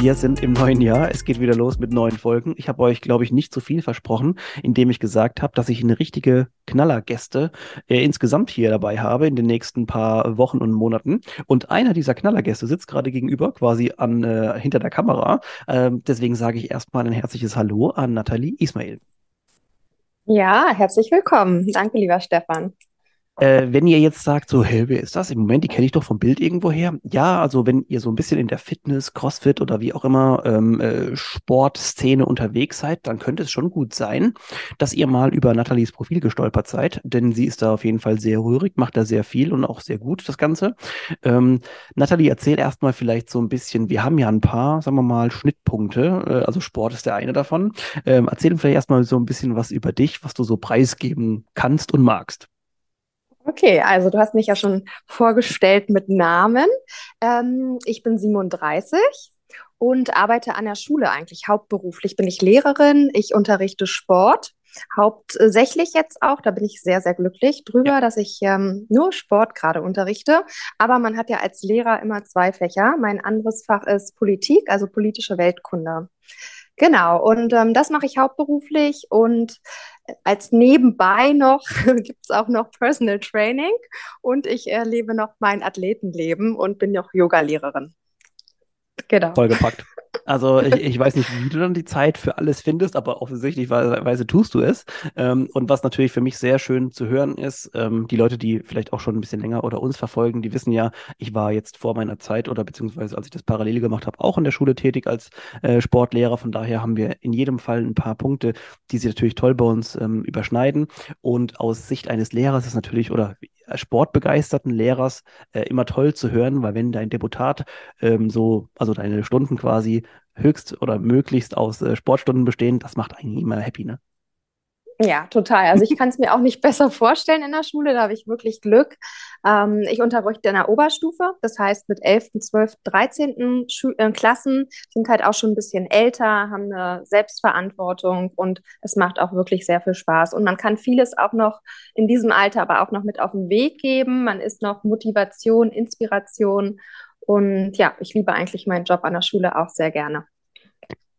wir sind im neuen Jahr. Es geht wieder los mit neuen Folgen. Ich habe euch, glaube ich, nicht zu viel versprochen, indem ich gesagt habe, dass ich eine richtige Knallergäste äh, insgesamt hier dabei habe in den nächsten paar Wochen und Monaten. Und einer dieser Knallergäste sitzt gerade gegenüber, quasi an äh, hinter der Kamera. Ähm, deswegen sage ich erstmal ein herzliches Hallo an Nathalie Ismail. Ja, herzlich willkommen. Danke, lieber Stefan. Äh, wenn ihr jetzt sagt, so, hey, wer ist das? Im Moment, die kenne ich doch vom Bild irgendwo her. Ja, also wenn ihr so ein bisschen in der Fitness, Crossfit oder wie auch immer ähm, äh, Sportszene unterwegs seid, dann könnte es schon gut sein, dass ihr mal über Nathalies Profil gestolpert seid, denn sie ist da auf jeden Fall sehr rührig, macht da sehr viel und auch sehr gut das Ganze. Ähm, Nathalie, erzähl erstmal vielleicht so ein bisschen, wir haben ja ein paar, sagen wir mal, Schnittpunkte, äh, also Sport ist der eine davon. Ähm, erzähl vielleicht erstmal so ein bisschen was über dich, was du so preisgeben kannst und magst. Okay, also du hast mich ja schon vorgestellt mit Namen. Ähm, ich bin 37 und arbeite an der Schule eigentlich hauptberuflich. Bin ich Lehrerin, ich unterrichte Sport. Hauptsächlich jetzt auch, da bin ich sehr, sehr glücklich drüber, ja. dass ich ähm, nur Sport gerade unterrichte. Aber man hat ja als Lehrer immer zwei Fächer. Mein anderes Fach ist Politik, also politische Weltkunde. Genau, und ähm, das mache ich hauptberuflich und als nebenbei noch gibt es auch noch Personal Training und ich erlebe noch mein Athletenleben und bin noch Yogalehrerin. Genau. Vollgepackt. Also ich, ich weiß nicht, wie du dann die Zeit für alles findest, aber offensichtlich weise tust du es. Ähm, und was natürlich für mich sehr schön zu hören ist, ähm, die Leute, die vielleicht auch schon ein bisschen länger oder uns verfolgen, die wissen ja, ich war jetzt vor meiner Zeit oder beziehungsweise als ich das parallel gemacht habe, auch in der Schule tätig als äh, Sportlehrer. Von daher haben wir in jedem Fall ein paar Punkte, die sich natürlich toll bei uns ähm, überschneiden. Und aus Sicht eines Lehrers ist natürlich, oder sportbegeisterten Lehrers äh, immer toll zu hören, weil wenn dein Deputat ähm, so, also deine Stunden quasi höchst oder möglichst aus äh, Sportstunden bestehen, das macht eigentlich immer happy, ne? Ja, total. Also ich kann es mir auch nicht besser vorstellen in der Schule, da habe ich wirklich Glück. Ähm, ich unterrichte in der Oberstufe, das heißt mit 11., 12., 13. Schu äh, Klassen sind halt auch schon ein bisschen älter, haben eine Selbstverantwortung und es macht auch wirklich sehr viel Spaß. Und man kann vieles auch noch in diesem Alter aber auch noch mit auf den Weg geben. Man ist noch Motivation, Inspiration und ja, ich liebe eigentlich meinen Job an der Schule auch sehr gerne.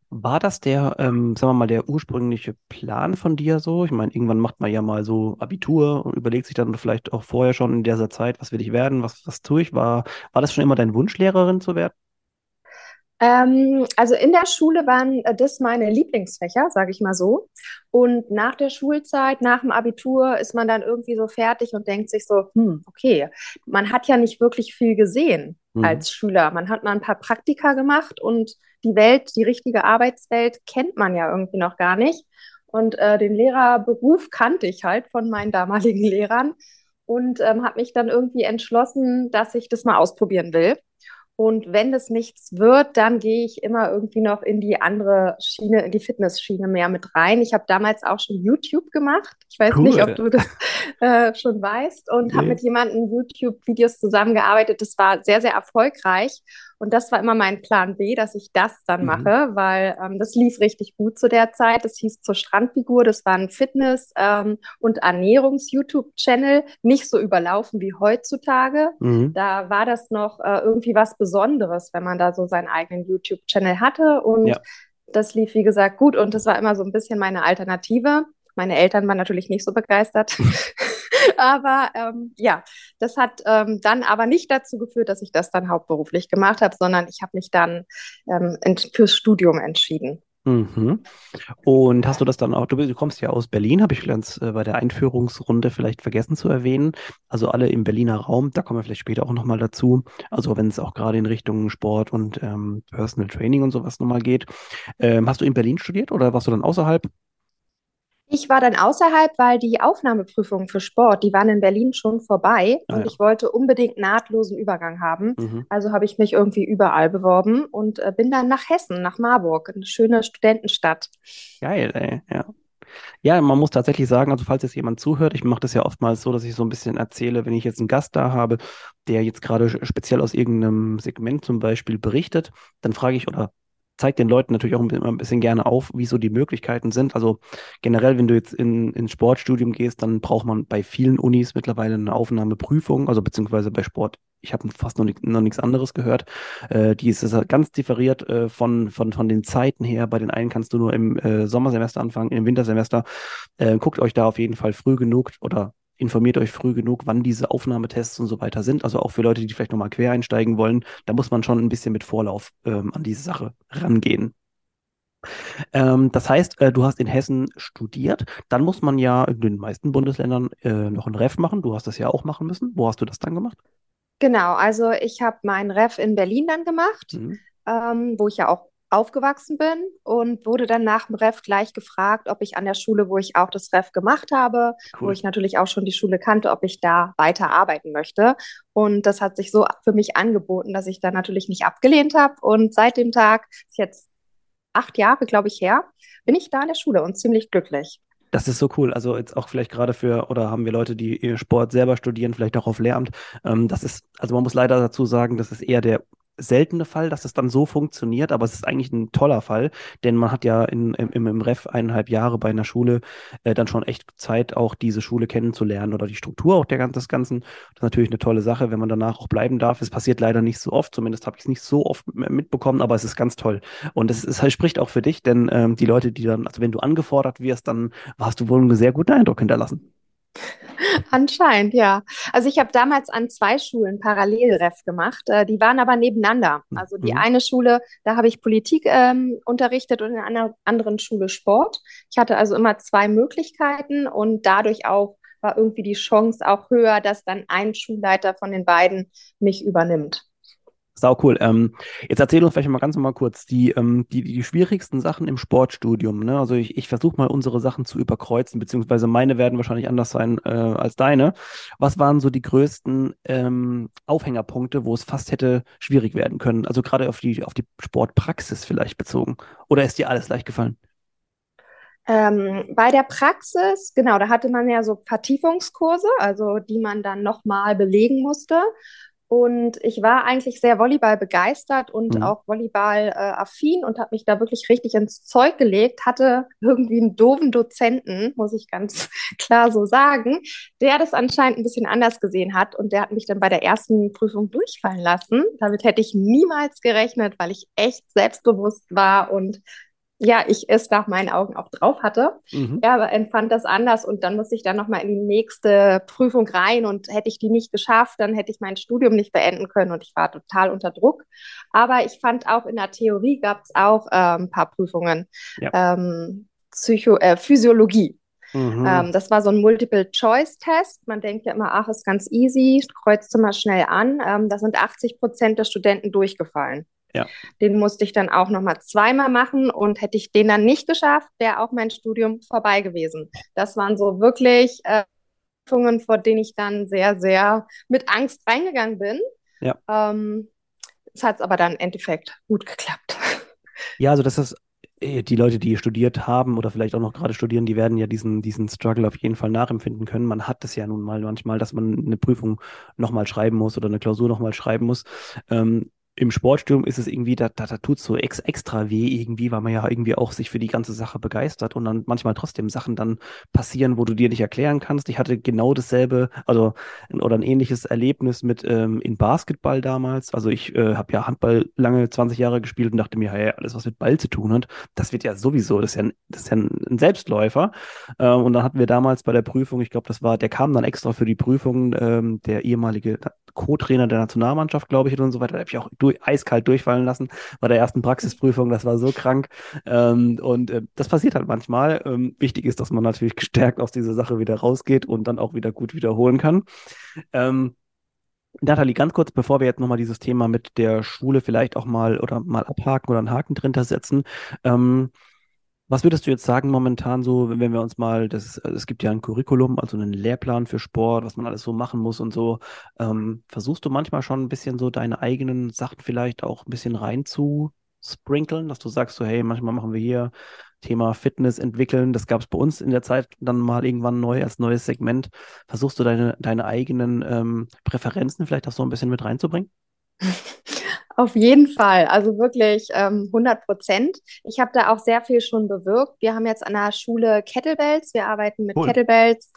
War das der, ähm, sagen wir mal, der ursprüngliche Plan von dir so? Ich meine, irgendwann macht man ja mal so Abitur und überlegt sich dann vielleicht auch vorher schon in dieser Zeit, was will ich werden, was, was tue ich? War, war das schon immer dein Wunsch, Lehrerin zu werden? Ähm, also in der Schule waren äh, das meine Lieblingsfächer, sage ich mal so. Und nach der Schulzeit, nach dem Abitur, ist man dann irgendwie so fertig und denkt sich so, hm, okay, man hat ja nicht wirklich viel gesehen mhm. als Schüler. Man hat mal ein paar Praktika gemacht und die Welt, die richtige Arbeitswelt kennt man ja irgendwie noch gar nicht. Und äh, den Lehrerberuf kannte ich halt von meinen damaligen Lehrern und ähm, habe mich dann irgendwie entschlossen, dass ich das mal ausprobieren will. Und wenn das nichts wird, dann gehe ich immer irgendwie noch in die andere Schiene, in die Fitnessschiene mehr mit rein. Ich habe damals auch schon YouTube gemacht. Ich weiß cool. nicht, ob du das äh, schon weißt und nee. habe mit jemandem YouTube-Videos zusammengearbeitet. Das war sehr, sehr erfolgreich. Und das war immer mein Plan B, dass ich das dann mhm. mache, weil ähm, das lief richtig gut zu der Zeit. Das hieß zur Strandfigur. Das war ein Fitness- ähm, und Ernährungs-YouTube-Channel. Nicht so überlaufen wie heutzutage. Mhm. Da war das noch äh, irgendwie was Besonderes, wenn man da so seinen eigenen YouTube-Channel hatte. Und ja. das lief, wie gesagt, gut. Und das war immer so ein bisschen meine Alternative. Meine Eltern waren natürlich nicht so begeistert. aber ähm, ja, das hat ähm, dann aber nicht dazu geführt, dass ich das dann hauptberuflich gemacht habe, sondern ich habe mich dann ähm, fürs Studium entschieden. Mhm. Und hast du das dann auch, du, kommst ja aus Berlin, habe ich ganz äh, bei der Einführungsrunde vielleicht vergessen zu erwähnen. Also alle im Berliner Raum, da kommen wir vielleicht später auch nochmal dazu. Also wenn es auch gerade in Richtung Sport und ähm, Personal Training und sowas nochmal geht. Ähm, hast du in Berlin studiert oder warst du dann außerhalb? Ich war dann außerhalb, weil die Aufnahmeprüfungen für Sport, die waren in Berlin schon vorbei ah, und ja. ich wollte unbedingt nahtlosen Übergang haben. Mhm. Also habe ich mich irgendwie überall beworben und äh, bin dann nach Hessen, nach Marburg, eine schöne Studentenstadt. Geil, ey, ja. Ja, man muss tatsächlich sagen, also falls jetzt jemand zuhört, ich mache das ja oftmals so, dass ich so ein bisschen erzähle, wenn ich jetzt einen Gast da habe, der jetzt gerade speziell aus irgendeinem Segment zum Beispiel berichtet, dann frage ich oder zeige den Leuten natürlich auch ein bisschen gerne auf, wie so die Möglichkeiten sind. Also generell, wenn du jetzt in, ins Sportstudium gehst, dann braucht man bei vielen Unis mittlerweile eine Aufnahmeprüfung, also beziehungsweise bei Sport ich habe fast noch, nicht, noch nichts anderes gehört. Äh, die ist, ist halt ganz differiert äh, von, von, von den Zeiten her. Bei den einen kannst du nur im äh, Sommersemester anfangen, im Wintersemester. Äh, guckt euch da auf jeden Fall früh genug oder informiert euch früh genug, wann diese Aufnahmetests und so weiter sind. Also auch für Leute, die vielleicht nochmal quer einsteigen wollen, da muss man schon ein bisschen mit Vorlauf ähm, an diese Sache rangehen. Ähm, das heißt, äh, du hast in Hessen studiert, dann muss man ja in den meisten Bundesländern äh, noch ein Ref machen. Du hast das ja auch machen müssen. Wo hast du das dann gemacht? Genau, also ich habe meinen Ref in Berlin dann gemacht, mhm. ähm, wo ich ja auch aufgewachsen bin und wurde dann nach dem Ref gleich gefragt, ob ich an der Schule, wo ich auch das Ref gemacht habe, cool. wo ich natürlich auch schon die Schule kannte, ob ich da weiter arbeiten möchte. Und das hat sich so für mich angeboten, dass ich da natürlich nicht abgelehnt habe. Und seit dem Tag, ist jetzt acht Jahre, glaube ich, her, bin ich da an der Schule und ziemlich glücklich. Das ist so cool. Also jetzt auch vielleicht gerade für, oder haben wir Leute, die Sport selber studieren, vielleicht auch auf Lehramt. Ähm, das ist, also man muss leider dazu sagen, das ist eher der seltene Fall, dass es dann so funktioniert, aber es ist eigentlich ein toller Fall, denn man hat ja in, im, im Ref eineinhalb Jahre bei einer Schule äh, dann schon echt Zeit, auch diese Schule kennenzulernen oder die Struktur auch der, des Ganzen. Das ist natürlich eine tolle Sache, wenn man danach auch bleiben darf. Es passiert leider nicht so oft, zumindest habe ich es nicht so oft mitbekommen, aber es ist ganz toll. Und es, es spricht auch für dich, denn ähm, die Leute, die dann, also wenn du angefordert wirst, dann hast du wohl einen sehr guten Eindruck hinterlassen. Anscheinend, ja. Also ich habe damals an zwei Schulen Parallelref gemacht. Äh, die waren aber nebeneinander. Also die mhm. eine Schule, da habe ich Politik ähm, unterrichtet und in einer anderen Schule Sport. Ich hatte also immer zwei Möglichkeiten und dadurch auch war irgendwie die Chance auch höher, dass dann ein Schulleiter von den beiden mich übernimmt. Sau cool. Ähm, jetzt erzähl uns vielleicht mal ganz mal kurz die, ähm, die, die schwierigsten Sachen im Sportstudium. Ne? Also ich, ich versuche mal unsere Sachen zu überkreuzen, beziehungsweise meine werden wahrscheinlich anders sein äh, als deine. Was waren so die größten ähm, Aufhängerpunkte, wo es fast hätte schwierig werden können? Also gerade auf die, auf die Sportpraxis vielleicht bezogen. Oder ist dir alles leicht gefallen? Ähm, bei der Praxis, genau, da hatte man ja so Vertiefungskurse, also die man dann nochmal belegen musste. Und ich war eigentlich sehr Volleyball begeistert und mhm. auch Volleyball äh, affin und habe mich da wirklich richtig ins Zeug gelegt, hatte irgendwie einen doofen Dozenten, muss ich ganz klar so sagen, der das anscheinend ein bisschen anders gesehen hat und der hat mich dann bei der ersten Prüfung durchfallen lassen. Damit hätte ich niemals gerechnet, weil ich echt selbstbewusst war und ja, ich es nach meinen Augen auch drauf hatte. Mhm. Ja, aber empfand das anders und dann musste ich dann nochmal in die nächste Prüfung rein und hätte ich die nicht geschafft, dann hätte ich mein Studium nicht beenden können und ich war total unter Druck. Aber ich fand auch in der Theorie gab es auch äh, ein paar Prüfungen. Ja. Ähm, Psycho äh, Physiologie. Mhm. Ähm, das war so ein Multiple-Choice-Test. Man denkt ja immer, ach, ist ganz easy, kreuzt mal schnell an. Ähm, da sind 80 Prozent der Studenten durchgefallen. Ja. Den musste ich dann auch nochmal zweimal machen und hätte ich den dann nicht geschafft, wäre auch mein Studium vorbei gewesen. Das waren so wirklich äh, Prüfungen, vor denen ich dann sehr, sehr mit Angst reingegangen bin. Ja. Ähm, es hat aber dann im Endeffekt gut geklappt. Ja, also das ist äh, die Leute, die studiert haben oder vielleicht auch noch gerade studieren, die werden ja diesen, diesen Struggle auf jeden Fall nachempfinden können. Man hat es ja nun mal manchmal, dass man eine Prüfung nochmal schreiben muss oder eine Klausur nochmal schreiben muss. Ähm, im Sportsturm ist es irgendwie, da, da, da tut so ex, extra weh irgendwie, weil man ja irgendwie auch sich für die ganze Sache begeistert und dann manchmal trotzdem Sachen dann passieren, wo du dir nicht erklären kannst. Ich hatte genau dasselbe, also oder ein ähnliches Erlebnis mit ähm, in Basketball damals. Also ich äh, habe ja Handball lange 20 Jahre gespielt und dachte mir, hey, alles was mit Ball zu tun hat, das wird ja sowieso, das ist ja ein, das ist ja ein Selbstläufer. Äh, und dann hatten wir damals bei der Prüfung, ich glaube, das war, der kam dann extra für die Prüfung, ähm, der ehemalige Co-Trainer der Nationalmannschaft, glaube ich, und so weiter. Da habe ich auch durch, eiskalt durchfallen lassen bei der ersten Praxisprüfung. Das war so krank. Ähm, und äh, das passiert halt manchmal. Ähm, wichtig ist, dass man natürlich gestärkt aus dieser Sache wieder rausgeht und dann auch wieder gut wiederholen kann. Ähm, Nathalie, ganz kurz, bevor wir jetzt nochmal dieses Thema mit der Schule vielleicht auch mal oder mal abhaken oder einen Haken drin setzen. Ähm, was würdest du jetzt sagen momentan so, wenn wir uns mal, das, es gibt ja ein Curriculum, also einen Lehrplan für Sport, was man alles so machen muss und so. Ähm, versuchst du manchmal schon ein bisschen so deine eigenen Sachen vielleicht auch ein bisschen rein zu sprinkeln, dass du sagst so, hey, manchmal machen wir hier Thema Fitness entwickeln. Das gab es bei uns in der Zeit dann mal irgendwann neu als neues Segment. Versuchst du deine, deine eigenen ähm, Präferenzen vielleicht auch so ein bisschen mit reinzubringen? Auf jeden Fall, also wirklich ähm, 100 Prozent. Ich habe da auch sehr viel schon bewirkt. Wir haben jetzt an der Schule Kettlebells, wir arbeiten mit cool. Kettlebells.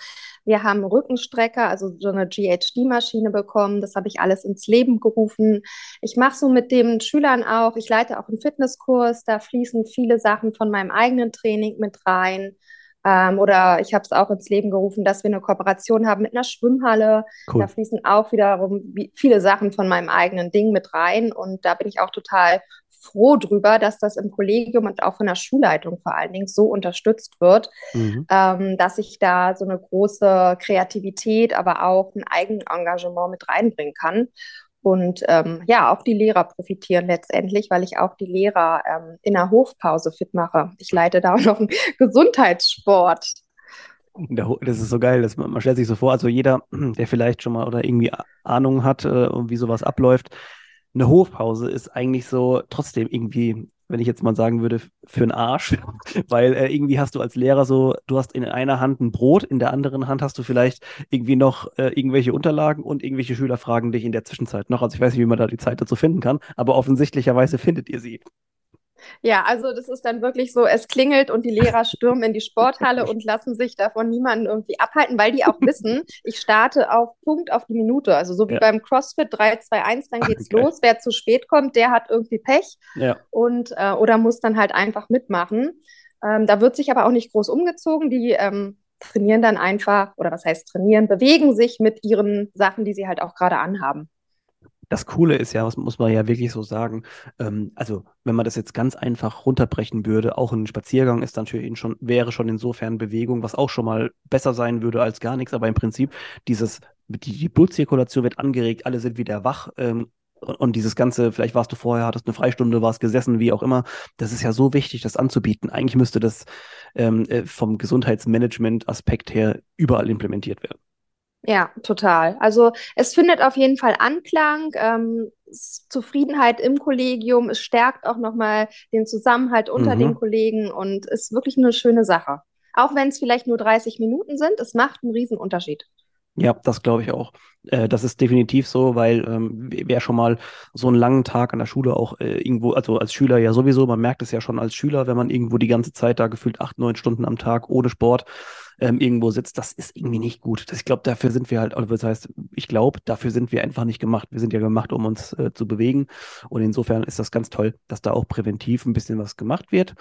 Wir haben Rückenstrecker, also so eine GHD-Maschine bekommen. Das habe ich alles ins Leben gerufen. Ich mache so mit den Schülern auch, ich leite auch einen Fitnesskurs, da fließen viele Sachen von meinem eigenen Training mit rein. Ähm, oder ich habe es auch ins Leben gerufen, dass wir eine Kooperation haben mit einer Schwimmhalle. Cool. Da fließen auch wiederum viele Sachen von meinem eigenen Ding mit rein. Und da bin ich auch total froh drüber, dass das im Kollegium und auch von der Schulleitung vor allen Dingen so unterstützt wird, mhm. ähm, dass ich da so eine große Kreativität, aber auch ein Eigenengagement mit reinbringen kann. Und ähm, ja, auch die Lehrer profitieren letztendlich, weil ich auch die Lehrer ähm, in der Hofpause fit mache. Ich leite da auch noch einen Gesundheitssport. Das ist so geil, man, man stellt sich so vor, also jeder, der vielleicht schon mal oder irgendwie Ahnung hat, äh, wie sowas abläuft, eine Hofpause ist eigentlich so trotzdem irgendwie wenn ich jetzt mal sagen würde, für einen Arsch. Weil äh, irgendwie hast du als Lehrer so, du hast in einer Hand ein Brot, in der anderen Hand hast du vielleicht irgendwie noch äh, irgendwelche Unterlagen und irgendwelche Schüler fragen dich in der Zwischenzeit noch. Also ich weiß nicht, wie man da die Zeit dazu finden kann, aber offensichtlicherweise findet ihr sie. Ja, also das ist dann wirklich so, es klingelt und die Lehrer stürmen in die Sporthalle und lassen sich davon niemanden irgendwie abhalten, weil die auch wissen, ich starte auf Punkt auf die Minute. Also so wie ja. beim CrossFit 3, 2, 1, dann geht's okay. los. Wer zu spät kommt, der hat irgendwie Pech ja. und äh, oder muss dann halt einfach mitmachen. Ähm, da wird sich aber auch nicht groß umgezogen. Die ähm, trainieren dann einfach, oder was heißt trainieren, bewegen sich mit ihren Sachen, die sie halt auch gerade anhaben das Coole ist ja, was muss man ja wirklich so sagen, ähm, also wenn man das jetzt ganz einfach runterbrechen würde, auch ein Spaziergang ist ihn schon, wäre schon insofern Bewegung, was auch schon mal besser sein würde als gar nichts, aber im Prinzip dieses, die, die Blutzirkulation wird angeregt, alle sind wieder wach, ähm, und dieses Ganze, vielleicht warst du vorher, hattest eine Freistunde, warst gesessen, wie auch immer, das ist ja so wichtig, das anzubieten. Eigentlich müsste das ähm, äh, vom Gesundheitsmanagement-Aspekt her überall implementiert werden. Ja, total. Also es findet auf jeden Fall Anklang, ähm, Zufriedenheit im Kollegium, es stärkt auch nochmal den Zusammenhalt unter mhm. den Kollegen und ist wirklich eine schöne Sache. Auch wenn es vielleicht nur 30 Minuten sind, es macht einen riesen Unterschied. Ja, das glaube ich auch. Äh, das ist definitiv so, weil ähm, wer schon mal so einen langen Tag an der Schule auch äh, irgendwo, also als Schüler ja sowieso, man merkt es ja schon als Schüler, wenn man irgendwo die ganze Zeit da gefühlt acht, neun Stunden am Tag ohne Sport ähm, irgendwo sitzt, das ist irgendwie nicht gut. Das, ich glaube, dafür sind wir halt, oder das heißt, ich glaube, dafür sind wir einfach nicht gemacht. Wir sind ja gemacht, um uns äh, zu bewegen. Und insofern ist das ganz toll, dass da auch präventiv ein bisschen was gemacht wird.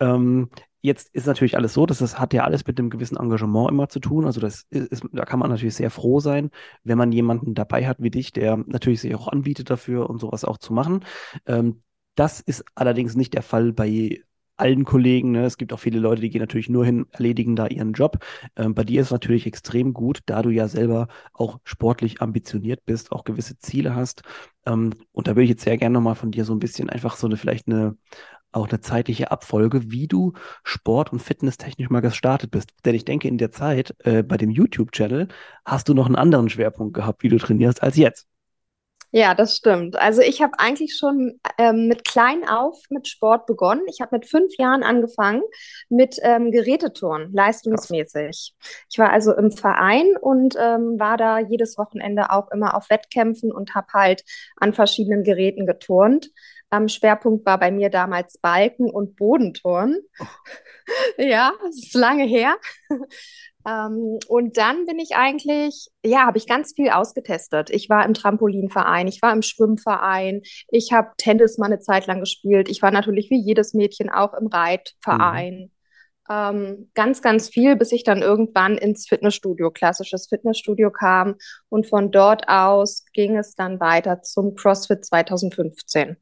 Ähm, Jetzt ist natürlich alles so, dass das hat ja alles mit einem gewissen Engagement immer zu tun. Also das ist, da kann man natürlich sehr froh sein, wenn man jemanden dabei hat wie dich, der natürlich sich auch anbietet dafür und sowas auch zu machen. Ähm, das ist allerdings nicht der Fall bei allen Kollegen. Ne? Es gibt auch viele Leute, die gehen natürlich nur hin, erledigen da ihren Job. Ähm, bei dir ist es natürlich extrem gut, da du ja selber auch sportlich ambitioniert bist, auch gewisse Ziele hast. Ähm, und da würde ich jetzt sehr gerne nochmal von dir so ein bisschen einfach so eine vielleicht eine auch eine zeitliche Abfolge, wie du Sport- und Fitnesstechnisch mal gestartet bist. Denn ich denke, in der Zeit äh, bei dem YouTube-Channel hast du noch einen anderen Schwerpunkt gehabt, wie du trainierst, als jetzt. Ja, das stimmt. Also ich habe eigentlich schon ähm, mit klein auf mit Sport begonnen. Ich habe mit fünf Jahren angefangen mit ähm, Gerätetouren, leistungsmäßig. Ich war also im Verein und ähm, war da jedes Wochenende auch immer auf Wettkämpfen und habe halt an verschiedenen Geräten geturnt. Ähm, Schwerpunkt war bei mir damals Balken- und Bodenturnen. Oh. ja, das ist lange her. Ähm, und dann bin ich eigentlich, ja, habe ich ganz viel ausgetestet. Ich war im Trampolinverein, ich war im Schwimmverein, ich habe Tennis mal eine Zeit lang gespielt. Ich war natürlich wie jedes Mädchen auch im Reitverein. Mhm. Ähm, ganz, ganz viel, bis ich dann irgendwann ins Fitnessstudio, klassisches Fitnessstudio kam. Und von dort aus ging es dann weiter zum CrossFit 2015.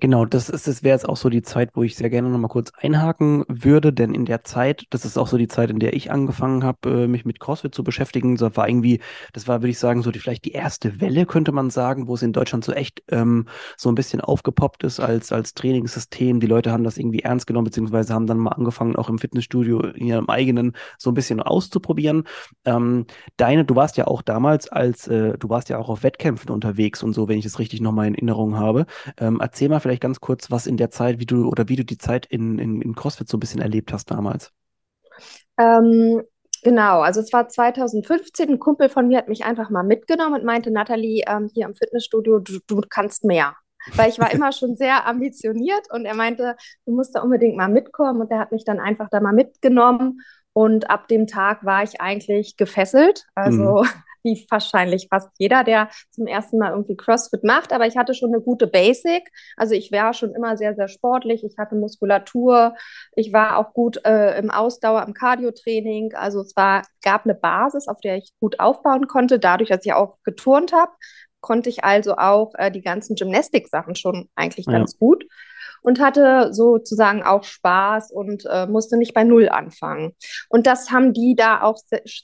Genau, das ist, das wäre jetzt auch so die Zeit, wo ich sehr gerne nochmal kurz einhaken würde, denn in der Zeit, das ist auch so die Zeit, in der ich angefangen habe, äh, mich mit CrossFit zu beschäftigen. Das war irgendwie, das war, würde ich sagen, so die vielleicht die erste Welle, könnte man sagen, wo es in Deutschland so echt ähm, so ein bisschen aufgepoppt ist als, als Trainingssystem. Die Leute haben das irgendwie ernst genommen, beziehungsweise haben dann mal angefangen, auch im Fitnessstudio in ihrem eigenen so ein bisschen auszuprobieren. Ähm, deine, du warst ja auch damals als, äh, du warst ja auch auf Wettkämpfen unterwegs und so, wenn ich es richtig nochmal in Erinnerung habe. Ähm, erzähl mal vielleicht vielleicht ganz kurz, was in der Zeit, wie du oder wie du die Zeit in, in, in CrossFit so ein bisschen erlebt hast damals. Ähm, genau, also es war 2015, ein Kumpel von mir hat mich einfach mal mitgenommen und meinte, Nathalie, ähm, hier im Fitnessstudio, du, du kannst mehr. Weil ich war immer schon sehr ambitioniert und er meinte, du musst da unbedingt mal mitkommen und er hat mich dann einfach da mal mitgenommen und ab dem Tag war ich eigentlich gefesselt. Also mhm. Wie wahrscheinlich fast jeder, der zum ersten Mal irgendwie CrossFit macht. Aber ich hatte schon eine gute Basic. Also ich war schon immer sehr, sehr sportlich. Ich hatte Muskulatur. Ich war auch gut äh, im Ausdauer, im Cardio-Training. Also es war, gab eine Basis, auf der ich gut aufbauen konnte. Dadurch, dass ich auch geturnt habe, konnte ich also auch äh, die ganzen Gymnastik-Sachen schon eigentlich ja. ganz gut und hatte sozusagen auch Spaß und äh, musste nicht bei Null anfangen. Und das haben die da auch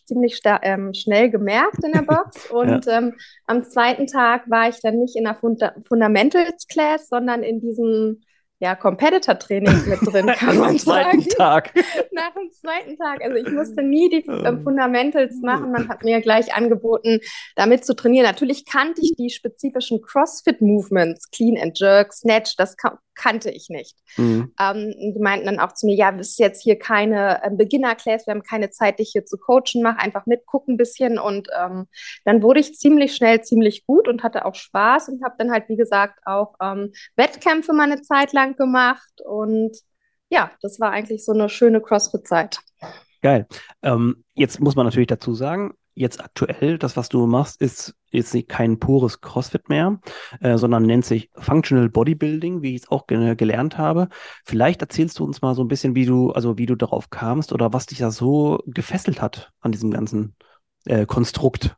ziemlich ähm, schnell gemerkt in der Box. Und ja. ähm, am zweiten Tag war ich dann nicht in der Funda Fundamentals Class, sondern in diesem ja, Competitor-Training mit drin, kann man sagen. Tag. Nach dem zweiten Tag. Also ich musste nie die äh, Fundamentals machen. Man hat mir gleich angeboten, damit zu trainieren. Natürlich kannte ich die spezifischen CrossFit-Movements, Clean and Jerk, Snatch, das kannte ich nicht. Mhm. Ähm, die meinten dann auch zu mir, ja, das ist jetzt hier keine äh, Beginner-Class, wir haben keine Zeit, dich hier zu coachen, mach einfach mitgucken ein bisschen. Und ähm, dann wurde ich ziemlich schnell ziemlich gut und hatte auch Spaß und habe dann halt, wie gesagt, auch ähm, Wettkämpfe mal eine Zeit lang gemacht. Und ja, das war eigentlich so eine schöne CrossFit-Zeit. Geil. Ähm, jetzt muss man natürlich dazu sagen, jetzt aktuell, das, was du machst, ist jetzt nicht kein pures CrossFit mehr, äh, sondern nennt sich Functional Bodybuilding, wie ich es auch ge gelernt habe. Vielleicht erzählst du uns mal so ein bisschen, wie du, also wie du darauf kamst oder was dich da so gefesselt hat an diesem ganzen äh, Konstrukt.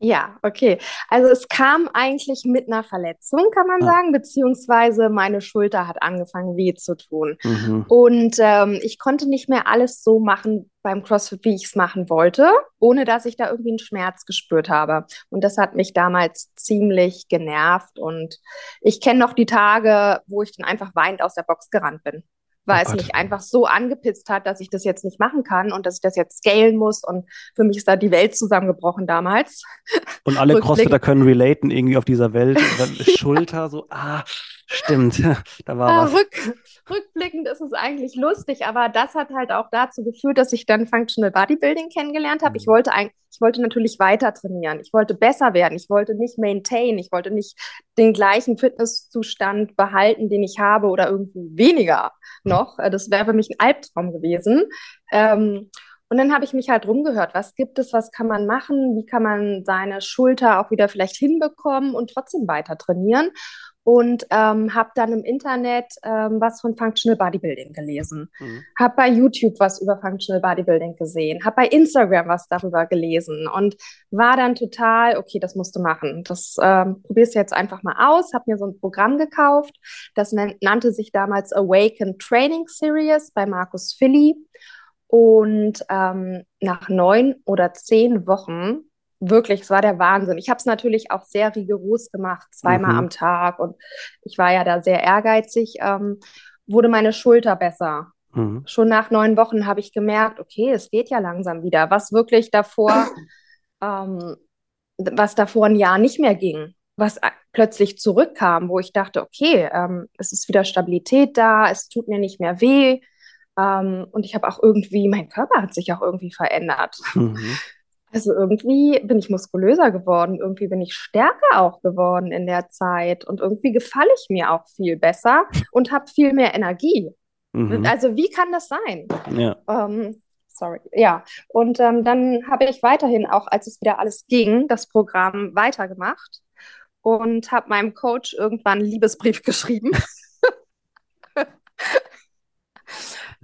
Ja, okay. Also es kam eigentlich mit einer Verletzung, kann man ah. sagen, beziehungsweise meine Schulter hat angefangen weh zu tun. Mhm. Und ähm, ich konnte nicht mehr alles so machen beim CrossFit, wie ich es machen wollte, ohne dass ich da irgendwie einen Schmerz gespürt habe. Und das hat mich damals ziemlich genervt. Und ich kenne noch die Tage, wo ich dann einfach weinend aus der Box gerannt bin weil oh es mich einfach so angepisst hat, dass ich das jetzt nicht machen kann und dass ich das jetzt scalen muss. Und für mich ist da die Welt zusammengebrochen damals. Und alle Crossfitter können relaten irgendwie auf dieser Welt. Schulter, so, ah, stimmt, da war ah, was. Rück, rückblickend ist es eigentlich lustig, aber das hat halt auch dazu geführt, dass ich dann Functional Bodybuilding kennengelernt habe. Ich mhm. wollte eigentlich, ich wollte natürlich weiter trainieren. Ich wollte besser werden. Ich wollte nicht maintain. Ich wollte nicht den gleichen Fitnesszustand behalten, den ich habe oder irgendwie weniger noch. Äh, das wäre für mich ein Albtraum gewesen. Ähm, und dann habe ich mich halt rumgehört, was gibt es, was kann man machen, wie kann man seine Schulter auch wieder vielleicht hinbekommen und trotzdem weiter trainieren und ähm, habe dann im Internet ähm, was von Functional Bodybuilding gelesen, mhm. habe bei YouTube was über Functional Bodybuilding gesehen, habe bei Instagram was darüber gelesen und war dann total, okay, das musst du machen. Das ähm, probierst du jetzt einfach mal aus, habe mir so ein Programm gekauft, das nannte sich damals Awaken Training Series bei Markus Philly und ähm, nach neun oder zehn Wochen wirklich, es war der Wahnsinn. Ich habe es natürlich auch sehr rigoros gemacht, zweimal mhm. am Tag und ich war ja da sehr ehrgeizig. Ähm, wurde meine Schulter besser. Mhm. Schon nach neun Wochen habe ich gemerkt, okay, es geht ja langsam wieder. Was wirklich davor, ähm, was davor ein Jahr nicht mehr ging, was plötzlich zurückkam, wo ich dachte, okay, ähm, es ist wieder Stabilität da, es tut mir nicht mehr weh. Ähm, und ich habe auch irgendwie, mein Körper hat sich auch irgendwie verändert. Mhm. Also irgendwie bin ich muskulöser geworden, irgendwie bin ich stärker auch geworden in der Zeit und irgendwie gefalle ich mir auch viel besser und habe viel mehr Energie. Mhm. Also wie kann das sein? Ja. Ähm, sorry, ja. Und ähm, dann habe ich weiterhin, auch als es wieder alles ging, das Programm weitergemacht und habe meinem Coach irgendwann einen Liebesbrief geschrieben.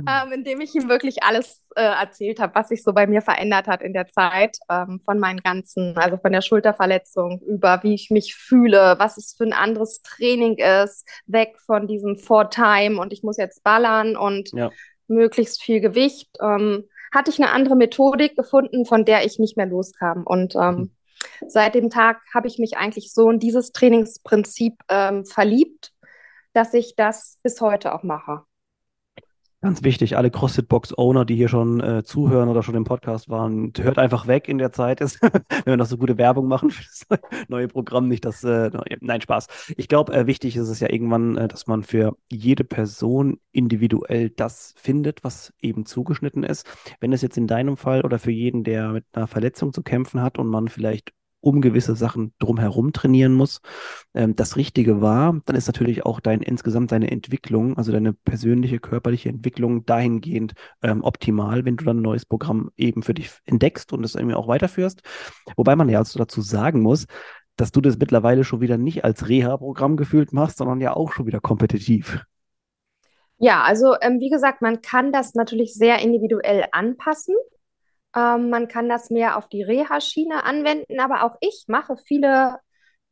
Ähm, in dem ich ihm wirklich alles äh, erzählt habe, was sich so bei mir verändert hat in der Zeit, ähm, von meinen ganzen, also von der Schulterverletzung über, wie ich mich fühle, was es für ein anderes Training ist, weg von diesem Four-Time und ich muss jetzt ballern und ja. möglichst viel Gewicht. Ähm, hatte ich eine andere Methodik gefunden, von der ich nicht mehr loskam. Und mhm. seit dem Tag habe ich mich eigentlich so in dieses Trainingsprinzip ähm, verliebt, dass ich das bis heute auch mache. Ganz wichtig, alle CrossFit-Box-Owner, die hier schon äh, zuhören oder schon im Podcast waren, hört einfach weg in der Zeit, ist, wenn wir noch so gute Werbung machen für das neue Programm. Nicht das, äh, nein, Spaß. Ich glaube, äh, wichtig ist es ja irgendwann, äh, dass man für jede Person individuell das findet, was eben zugeschnitten ist. Wenn es jetzt in deinem Fall oder für jeden, der mit einer Verletzung zu kämpfen hat und man vielleicht um gewisse Sachen drumherum trainieren muss, ähm, das Richtige war, dann ist natürlich auch dein insgesamt deine Entwicklung, also deine persönliche körperliche Entwicklung dahingehend ähm, optimal, wenn du dann ein neues Programm eben für dich entdeckst und es irgendwie auch weiterführst. Wobei man ja also dazu sagen muss, dass du das mittlerweile schon wieder nicht als Reha-Programm gefühlt machst, sondern ja auch schon wieder kompetitiv. Ja, also ähm, wie gesagt, man kann das natürlich sehr individuell anpassen. Ähm, man kann das mehr auf die Reha-Schiene anwenden, aber auch ich mache viele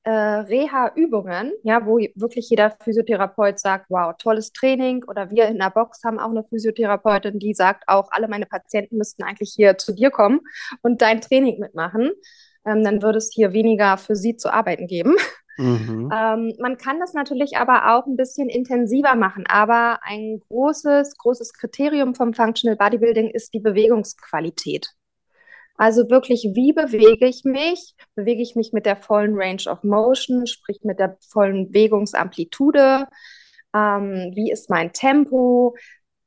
äh, Reha-Übungen, ja, wo wirklich jeder Physiotherapeut sagt, wow, tolles Training. Oder wir in der Box haben auch eine Physiotherapeutin, die sagt auch, alle meine Patienten müssten eigentlich hier zu dir kommen und dein Training mitmachen. Ähm, dann würde es hier weniger für sie zu arbeiten geben. Mhm. Ähm, man kann das natürlich aber auch ein bisschen intensiver machen, aber ein großes, großes Kriterium vom Functional Bodybuilding ist die Bewegungsqualität. Also wirklich, wie bewege ich mich? Bewege ich mich mit der vollen Range of Motion, sprich mit der vollen Bewegungsamplitude? Ähm, wie ist mein Tempo?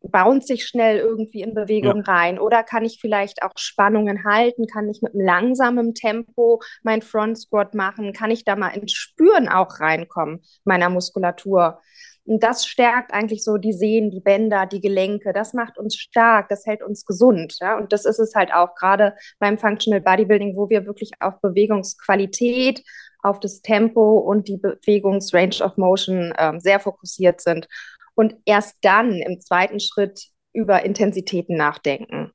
Bounce ich schnell irgendwie in Bewegung ja. rein oder kann ich vielleicht auch Spannungen halten, kann ich mit einem langsamen Tempo mein Front Squat machen, kann ich da mal ins Spüren auch reinkommen meiner Muskulatur. Und das stärkt eigentlich so die Sehnen, die Bänder, die Gelenke. Das macht uns stark, das hält uns gesund. Ja? Und das ist es halt auch gerade beim Functional Bodybuilding, wo wir wirklich auf Bewegungsqualität, auf das Tempo und die Bewegungsrange of Motion ähm, sehr fokussiert sind und erst dann im zweiten Schritt über Intensitäten nachdenken.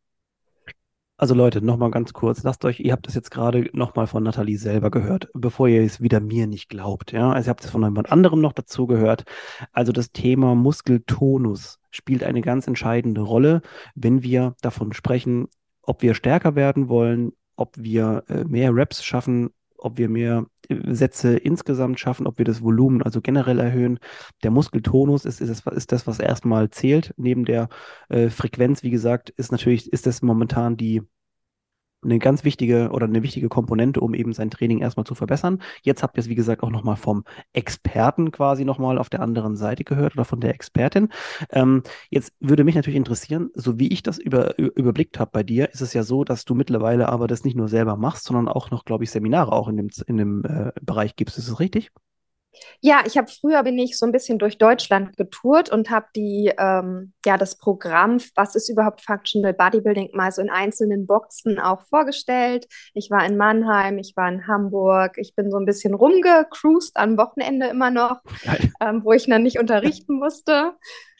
Also Leute, nochmal ganz kurz, lasst euch, ihr habt das jetzt gerade nochmal von Nathalie selber gehört, bevor ihr es wieder mir nicht glaubt. Ja? Also ihr habt es von jemand anderem noch dazu gehört. Also das Thema Muskeltonus spielt eine ganz entscheidende Rolle, wenn wir davon sprechen, ob wir stärker werden wollen, ob wir äh, mehr Reps schaffen, ob wir mehr äh, Sätze insgesamt schaffen, ob wir das Volumen also generell erhöhen. Der Muskeltonus ist, ist, das, ist das, was erstmal zählt. Neben der äh, Frequenz, wie gesagt, ist natürlich, ist das momentan die eine ganz wichtige oder eine wichtige Komponente, um eben sein Training erstmal zu verbessern. Jetzt habt ihr es, wie gesagt, auch nochmal vom Experten quasi nochmal auf der anderen Seite gehört oder von der Expertin. Ähm, jetzt würde mich natürlich interessieren, so wie ich das über, überblickt habe bei dir, ist es ja so, dass du mittlerweile aber das nicht nur selber machst, sondern auch noch, glaube ich, Seminare auch in dem, in dem äh, Bereich gibst. Ist das richtig? Ja, ich habe früher bin ich so ein bisschen durch Deutschland getourt und habe die ähm, ja das Programm, was ist überhaupt Functional Bodybuilding, mal so in einzelnen Boxen auch vorgestellt. Ich war in Mannheim, ich war in Hamburg, ich bin so ein bisschen rumgecruised am Wochenende immer noch, ähm, wo ich dann nicht unterrichten musste.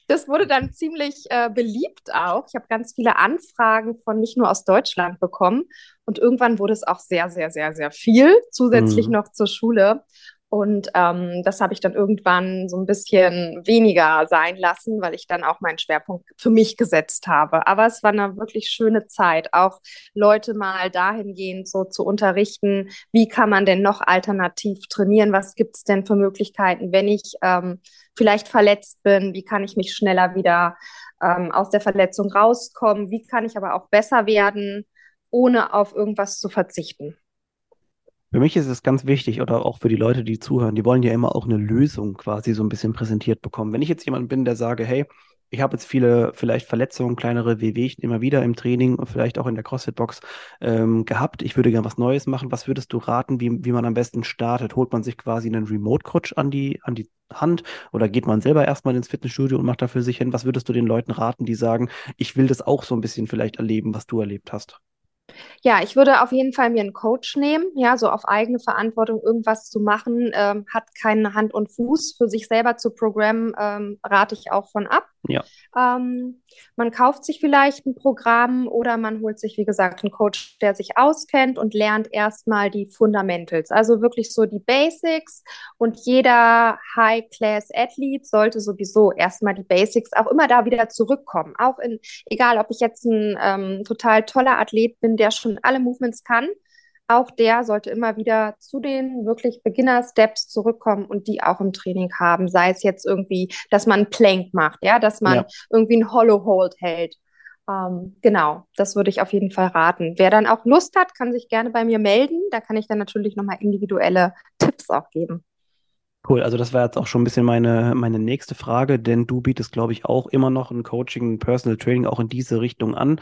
Das wurde dann ziemlich äh, beliebt auch. Ich habe ganz viele Anfragen von nicht nur aus Deutschland bekommen. Und irgendwann wurde es auch sehr, sehr, sehr, sehr viel, zusätzlich mhm. noch zur Schule. Und ähm, das habe ich dann irgendwann so ein bisschen weniger sein lassen, weil ich dann auch meinen Schwerpunkt für mich gesetzt habe. Aber es war eine wirklich schöne Zeit, auch Leute mal dahingehend so zu unterrichten, wie kann man denn noch alternativ trainieren, was gibt es denn für Möglichkeiten, wenn ich ähm, vielleicht verletzt bin, wie kann ich mich schneller wieder ähm, aus der Verletzung rauskommen, wie kann ich aber auch besser werden, ohne auf irgendwas zu verzichten. Für mich ist es ganz wichtig oder auch für die Leute, die zuhören, die wollen ja immer auch eine Lösung quasi so ein bisschen präsentiert bekommen. Wenn ich jetzt jemand bin, der sage, hey, ich habe jetzt viele vielleicht Verletzungen, kleinere Wehwehchen immer wieder im Training und vielleicht auch in der CrossFit-Box ähm, gehabt. Ich würde gerne was Neues machen. Was würdest du raten, wie, wie man am besten startet? Holt man sich quasi einen Remote-Coach an die, an die Hand oder geht man selber erstmal ins Fitnessstudio und macht dafür sich hin? Was würdest du den Leuten raten, die sagen, ich will das auch so ein bisschen vielleicht erleben, was du erlebt hast? Ja, ich würde auf jeden Fall mir einen Coach nehmen, ja, so auf eigene Verantwortung irgendwas zu machen, ähm, hat keine Hand und Fuß. Für sich selber zu programmen, ähm, rate ich auch von ab. Ja. Ähm, man kauft sich vielleicht ein Programm oder man holt sich, wie gesagt, einen Coach, der sich auskennt und lernt erstmal die Fundamentals, also wirklich so die Basics. Und jeder High-Class-Athlete sollte sowieso erstmal die Basics auch immer da wieder zurückkommen. Auch in, egal ob ich jetzt ein ähm, total toller Athlet bin, der schon alle Movements kann, auch der sollte immer wieder zu den wirklich Beginner-Steps zurückkommen und die auch im Training haben. Sei es jetzt irgendwie, dass man Plank macht, ja, dass man ja. irgendwie ein Hollow Hold hält. Ähm, genau, das würde ich auf jeden Fall raten. Wer dann auch Lust hat, kann sich gerne bei mir melden. Da kann ich dann natürlich nochmal individuelle Tipps auch geben. Cool, also das war jetzt auch schon ein bisschen meine, meine nächste Frage, denn du bietest, glaube ich, auch immer noch ein Coaching, ein Personal Training auch in diese Richtung an.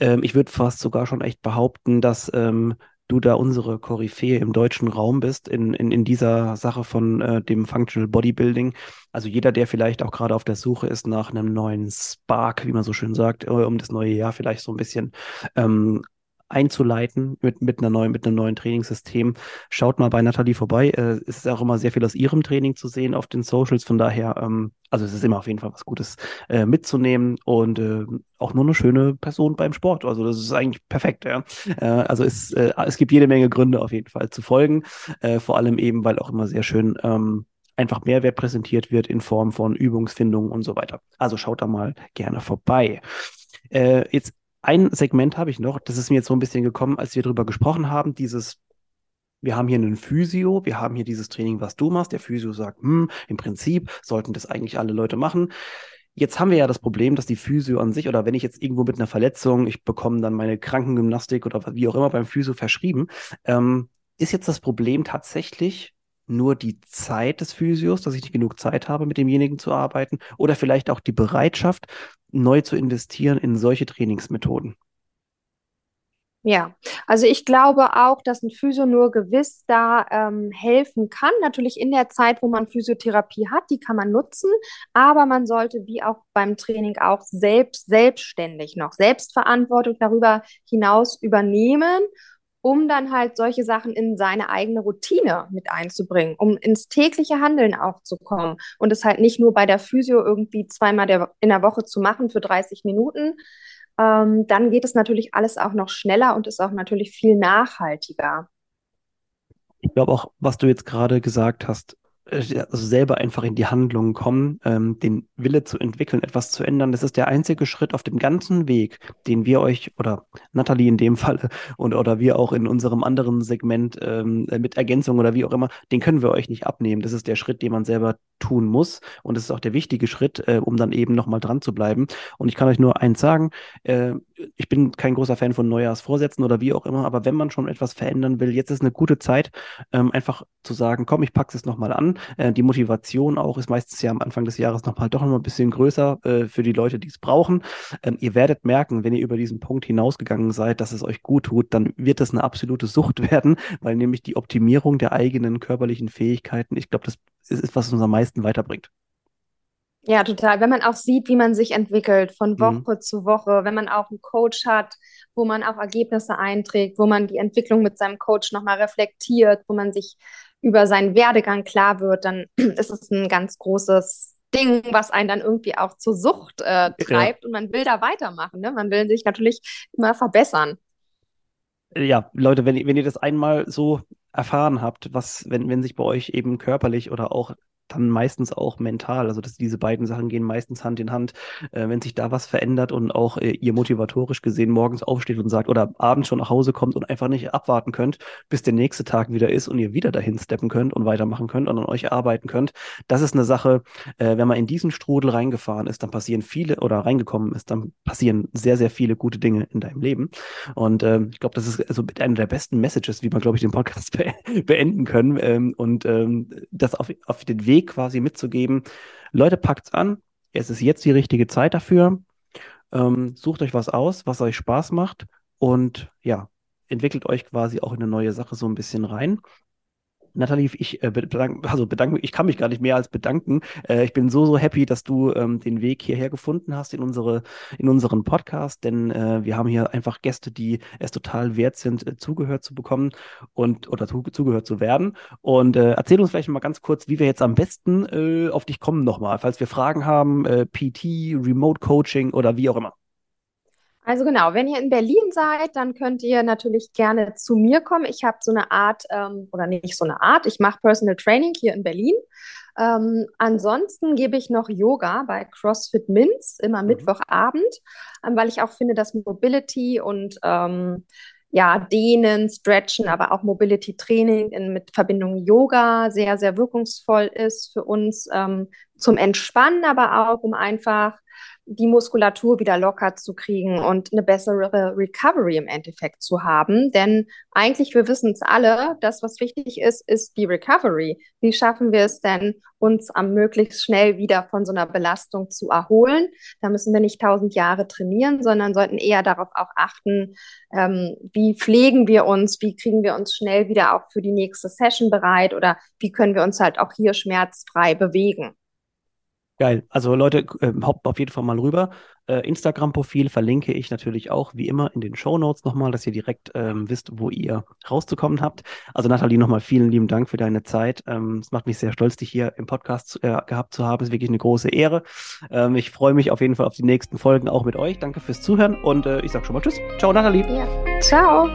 Ähm, ich würde fast sogar schon echt behaupten, dass ähm, du da unsere Koryphäe im deutschen Raum bist, in, in, in dieser Sache von äh, dem Functional Bodybuilding. Also jeder, der vielleicht auch gerade auf der Suche ist nach einem neuen Spark, wie man so schön sagt, äh, um das neue Jahr vielleicht so ein bisschen ähm, einzuleiten mit, mit, einer neuen, mit einem neuen Trainingssystem. Schaut mal bei Nathalie vorbei. Äh, es ist auch immer sehr viel aus ihrem Training zu sehen auf den Socials. Von daher, ähm, also es ist immer auf jeden Fall was Gutes äh, mitzunehmen und äh, auch nur eine schöne Person beim Sport. Also das ist eigentlich perfekt. Ja. Äh, also es, äh, es gibt jede Menge Gründe auf jeden Fall zu folgen. Vor allem eben, weil auch immer sehr schön ähm, einfach Mehrwert präsentiert wird in Form von Übungsfindung und so weiter. Also schaut da mal gerne vorbei. Äh, jetzt ein Segment habe ich noch, das ist mir jetzt so ein bisschen gekommen, als wir darüber gesprochen haben, dieses wir haben hier einen Physio, wir haben hier dieses Training, was du machst. Der Physio sagt, hm, im Prinzip sollten das eigentlich alle Leute machen. Jetzt haben wir ja das Problem, dass die Physio an sich oder wenn ich jetzt irgendwo mit einer Verletzung, ich bekomme dann meine Krankengymnastik oder wie auch immer beim Physio verschrieben, ähm, ist jetzt das Problem tatsächlich nur die Zeit des Physios, dass ich nicht genug Zeit habe, mit demjenigen zu arbeiten oder vielleicht auch die Bereitschaft, neu zu investieren in solche Trainingsmethoden? Ja, also ich glaube auch, dass ein Physio nur gewiss da ähm, helfen kann. Natürlich in der Zeit, wo man Physiotherapie hat, die kann man nutzen, aber man sollte wie auch beim Training auch selbst selbstständig noch Selbstverantwortung darüber hinaus übernehmen um dann halt solche Sachen in seine eigene Routine mit einzubringen, um ins tägliche Handeln auch zu kommen und es halt nicht nur bei der Physio irgendwie zweimal der, in der Woche zu machen für 30 Minuten. Ähm, dann geht es natürlich alles auch noch schneller und ist auch natürlich viel nachhaltiger. Ich glaube auch, was du jetzt gerade gesagt hast, also selber einfach in die Handlung kommen, ähm, den Wille zu entwickeln, etwas zu ändern. Das ist der einzige Schritt auf dem ganzen Weg, den wir euch oder Nathalie in dem Falle und oder wir auch in unserem anderen Segment ähm, mit Ergänzung oder wie auch immer, den können wir euch nicht abnehmen. Das ist der Schritt, den man selber tun muss und das ist auch der wichtige Schritt, äh, um dann eben nochmal dran zu bleiben. Und ich kann euch nur eins sagen, äh, ich bin kein großer Fan von Neujahrsvorsätzen oder wie auch immer, aber wenn man schon etwas verändern will, jetzt ist eine gute Zeit, ähm, einfach zu sagen, komm, ich packe es nochmal an äh, die Motivation auch ist meistens ja am Anfang des Jahres nochmal doch noch ein bisschen größer äh, für die Leute, die es brauchen. Ähm, ihr werdet merken, wenn ihr über diesen Punkt hinausgegangen seid, dass es euch gut tut, dann wird es eine absolute Sucht werden, weil nämlich die Optimierung der eigenen körperlichen Fähigkeiten, ich glaube, das ist, was uns am meisten weiterbringt. Ja, total. Wenn man auch sieht, wie man sich entwickelt von mhm. Woche mhm. zu Woche, wenn man auch einen Coach hat, wo man auch Ergebnisse einträgt, wo man die Entwicklung mit seinem Coach nochmal reflektiert, wo man sich über seinen Werdegang klar wird, dann ist es ein ganz großes Ding, was einen dann irgendwie auch zur Sucht äh, treibt ja. und man will da weitermachen. Ne? Man will sich natürlich immer verbessern. Ja, Leute, wenn, wenn ihr das einmal so erfahren habt, was, wenn, wenn sich bei euch eben körperlich oder auch dann meistens auch mental. Also dass diese beiden Sachen gehen meistens Hand in Hand. Äh, wenn sich da was verändert und auch äh, ihr motivatorisch gesehen morgens aufsteht und sagt oder abends schon nach Hause kommt und einfach nicht abwarten könnt, bis der nächste Tag wieder ist und ihr wieder dahin steppen könnt und weitermachen könnt und an euch arbeiten könnt. Das ist eine Sache, äh, wenn man in diesen Strudel reingefahren ist, dann passieren viele oder reingekommen ist, dann passieren sehr, sehr viele gute Dinge in deinem Leben. Und ähm, ich glaube, das ist also eine der besten Messages, wie man, glaube ich, den Podcast be beenden können ähm, und ähm, das auf, auf den Weg Weg quasi mitzugeben. Leute, packt's an. Es ist jetzt die richtige Zeit dafür. Ähm, sucht euch was aus, was euch Spaß macht und ja, entwickelt euch quasi auch in eine neue Sache so ein bisschen rein. Nathalie, ich äh, bedanke, also bedanke, ich kann mich gar nicht mehr als bedanken. Äh, ich bin so, so happy, dass du ähm, den Weg hierher gefunden hast in unsere, in unseren Podcast, denn äh, wir haben hier einfach Gäste, die es total wert sind, äh, zugehört zu bekommen und oder zu, zugehört zu werden. Und äh, erzähl uns vielleicht mal ganz kurz, wie wir jetzt am besten äh, auf dich kommen nochmal, falls wir Fragen haben, äh, PT, Remote Coaching oder wie auch immer. Also genau, wenn ihr in Berlin seid, dann könnt ihr natürlich gerne zu mir kommen. Ich habe so eine Art, ähm, oder nicht so eine Art, ich mache Personal Training hier in Berlin. Ähm, ansonsten gebe ich noch Yoga bei CrossFit Minz, immer mhm. Mittwochabend, ähm, weil ich auch finde, dass Mobility und ähm, ja, Dehnen, Stretchen, aber auch Mobility Training in, mit Verbindung Yoga sehr, sehr wirkungsvoll ist für uns ähm, zum Entspannen, aber auch um einfach die Muskulatur wieder locker zu kriegen und eine bessere Recovery im Endeffekt zu haben. Denn eigentlich, wir wissen es alle, das, was wichtig ist, ist die Recovery. Wie schaffen wir es denn, uns am möglichst schnell wieder von so einer Belastung zu erholen? Da müssen wir nicht tausend Jahre trainieren, sondern sollten eher darauf auch achten, ähm, wie pflegen wir uns, wie kriegen wir uns schnell wieder auch für die nächste Session bereit oder wie können wir uns halt auch hier schmerzfrei bewegen. Geil. Also Leute, äh, hoppt auf jeden Fall mal rüber. Äh, Instagram-Profil verlinke ich natürlich auch, wie immer, in den Show Notes nochmal, dass ihr direkt ähm, wisst, wo ihr rauszukommen habt. Also Nathalie, nochmal vielen lieben Dank für deine Zeit. Ähm, es macht mich sehr stolz, dich hier im Podcast äh, gehabt zu haben. Es ist wirklich eine große Ehre. Ähm, ich freue mich auf jeden Fall auf die nächsten Folgen auch mit euch. Danke fürs Zuhören und äh, ich sage schon mal Tschüss. Ciao, Nathalie. Ja. Ciao.